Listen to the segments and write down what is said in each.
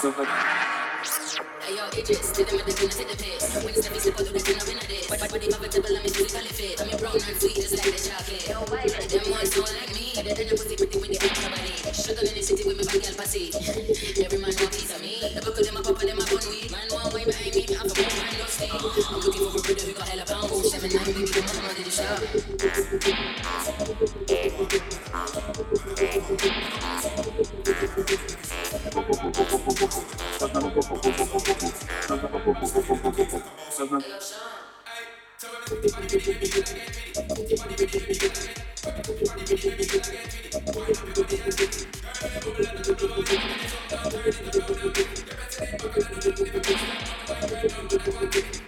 Super. Thank you.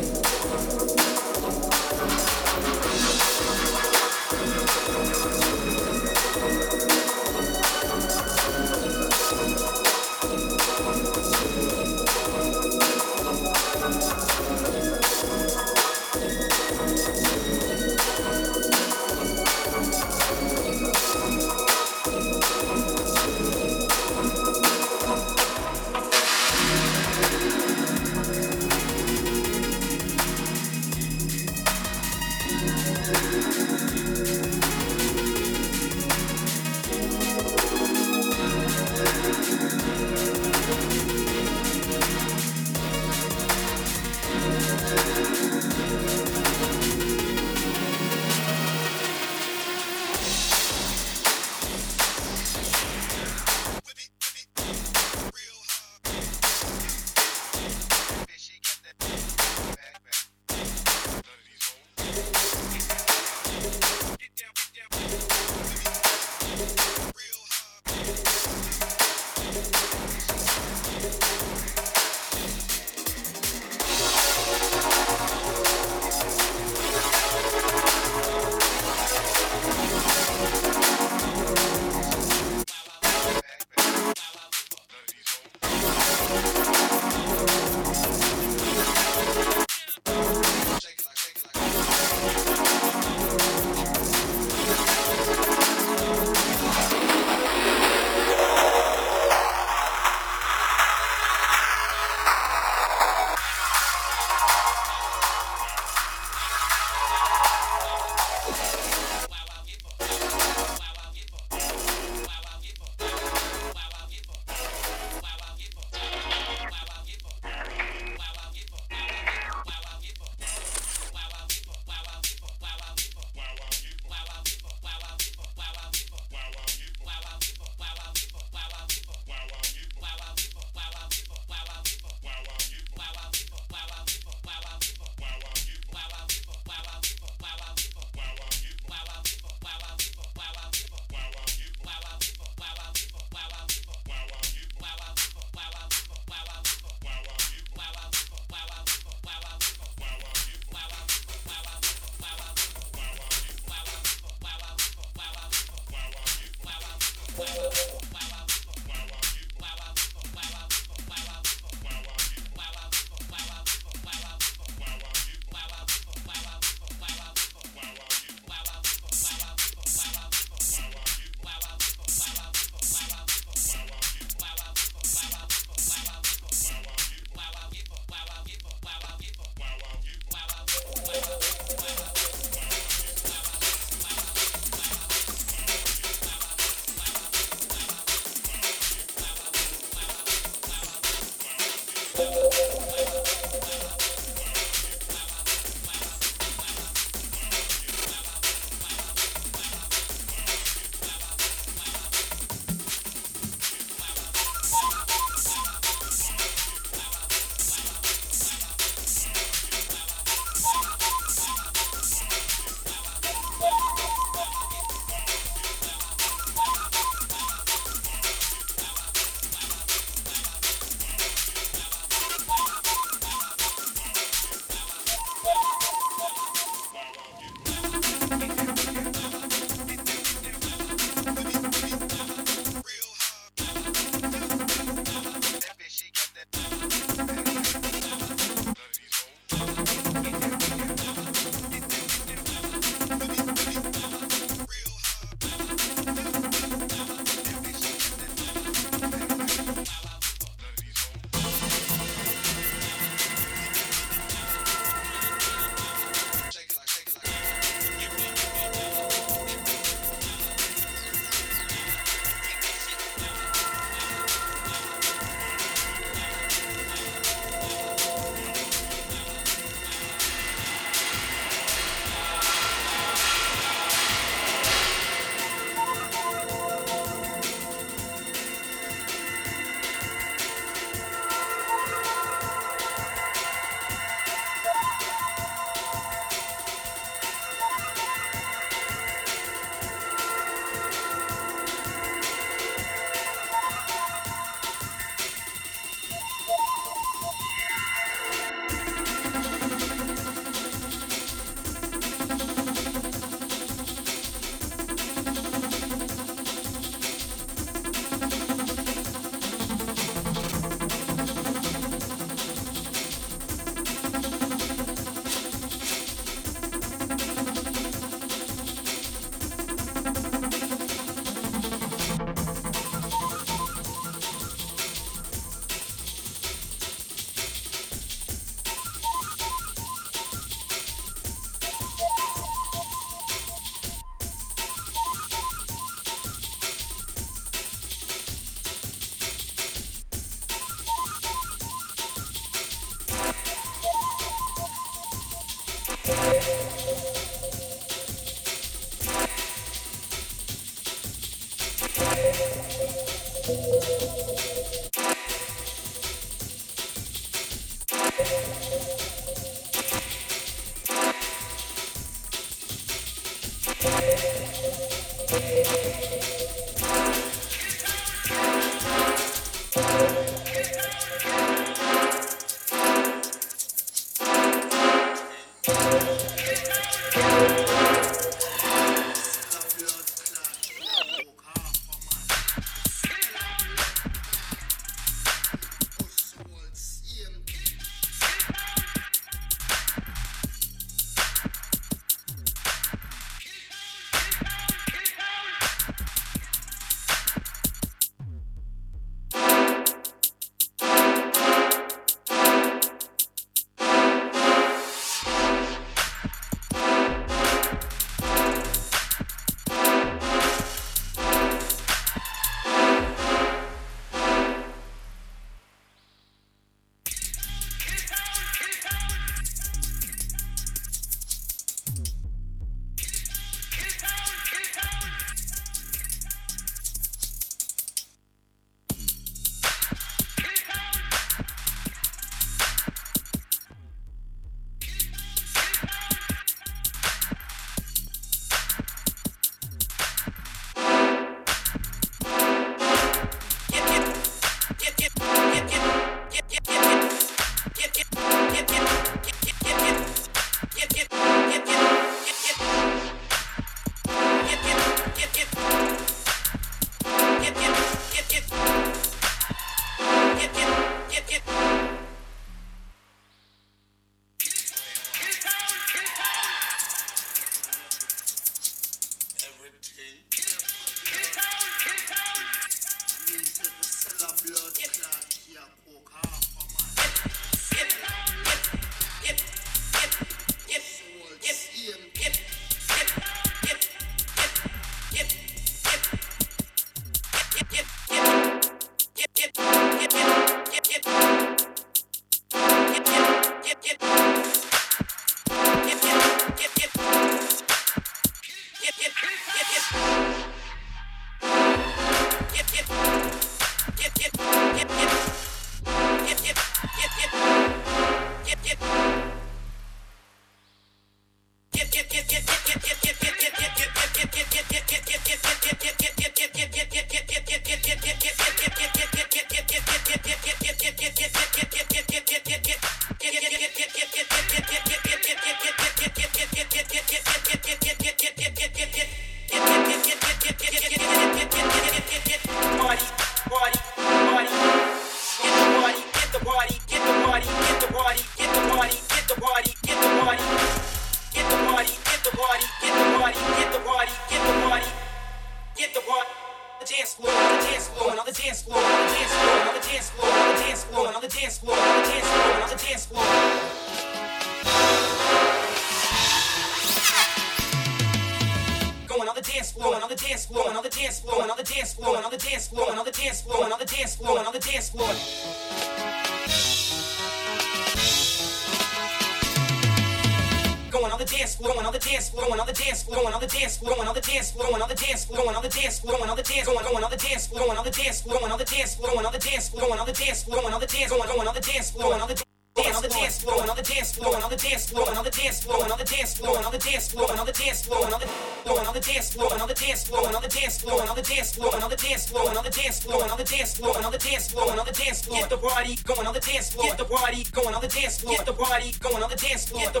dance floor, going on the dance floor, going on the dance floor. Get the party going on the dance floor, get the party going on the dance floor, get the party going on the dance floor, get the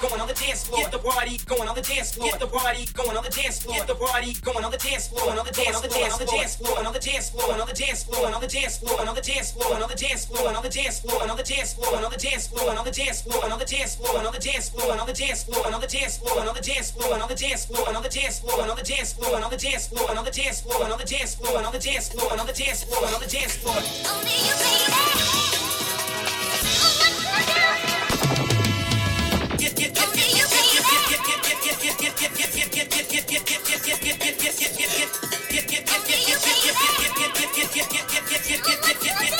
going on the dance floor, get the party going on the dance floor, get the party going on the dance floor, get the party going on the dance floor, on the dance, on the dance, on the dance floor, on the dance floor, on the dance floor, on the dance floor, on the dance floor, on the dance floor, on the dance floor, on the dance floor, on the dance floor, on the dance floor, on the dance floor floor and on the dance floor and on the dance floor and on the dance floor and on the dance floor and on the dance floor and on the dance floor and on the dance floor and on the dance floor and on the dance floor and on the dance floor and on the dance floor and on the dance floor and on the dance floor and on the dance floor and on the dance floor. Only you, baby. Get get get get get get get get get get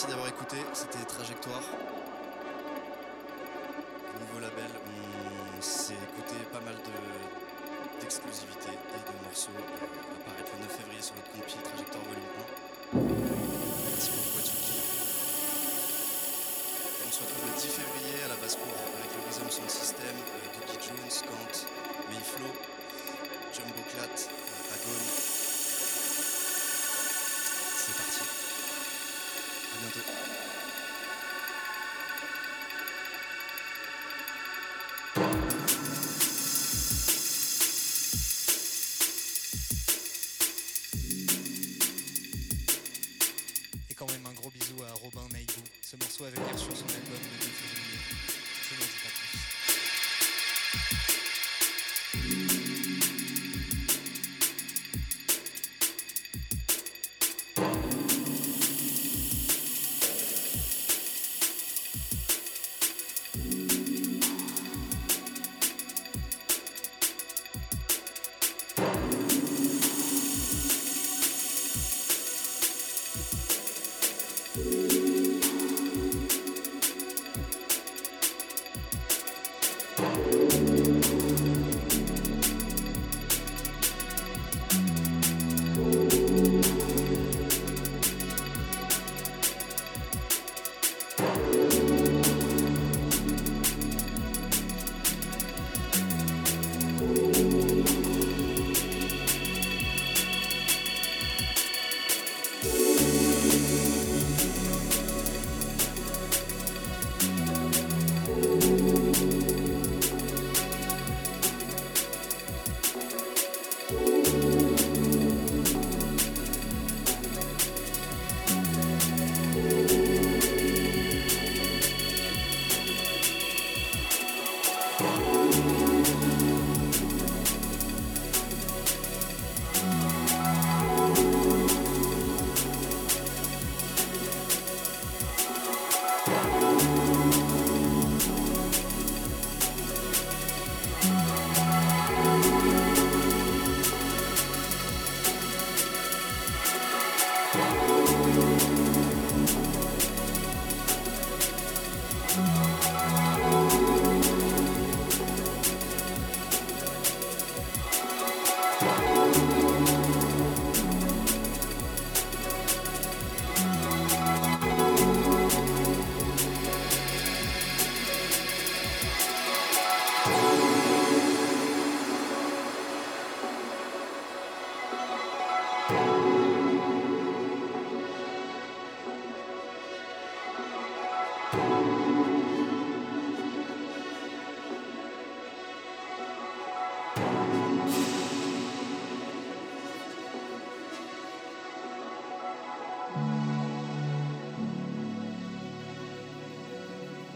Merci d'avoir écouté, c'était Trajectoire. Nouveau label, on s'est écouté pas mal de- d'exclusivités et de morceaux euh, apparaître le 9 février sur notre compil Trajectoire Volume 1. Merci beaucoup Watsuki. On se retrouve le 10 février à la basse-cour avec le Rhythm Sound System, euh, Dougie Jones, Kant, Mayflow, Jumbo Clat, euh, Agone.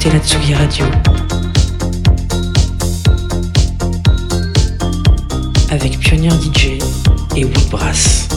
écoutez la Tsugi Radio avec Pionnier DJ et Woodbrass.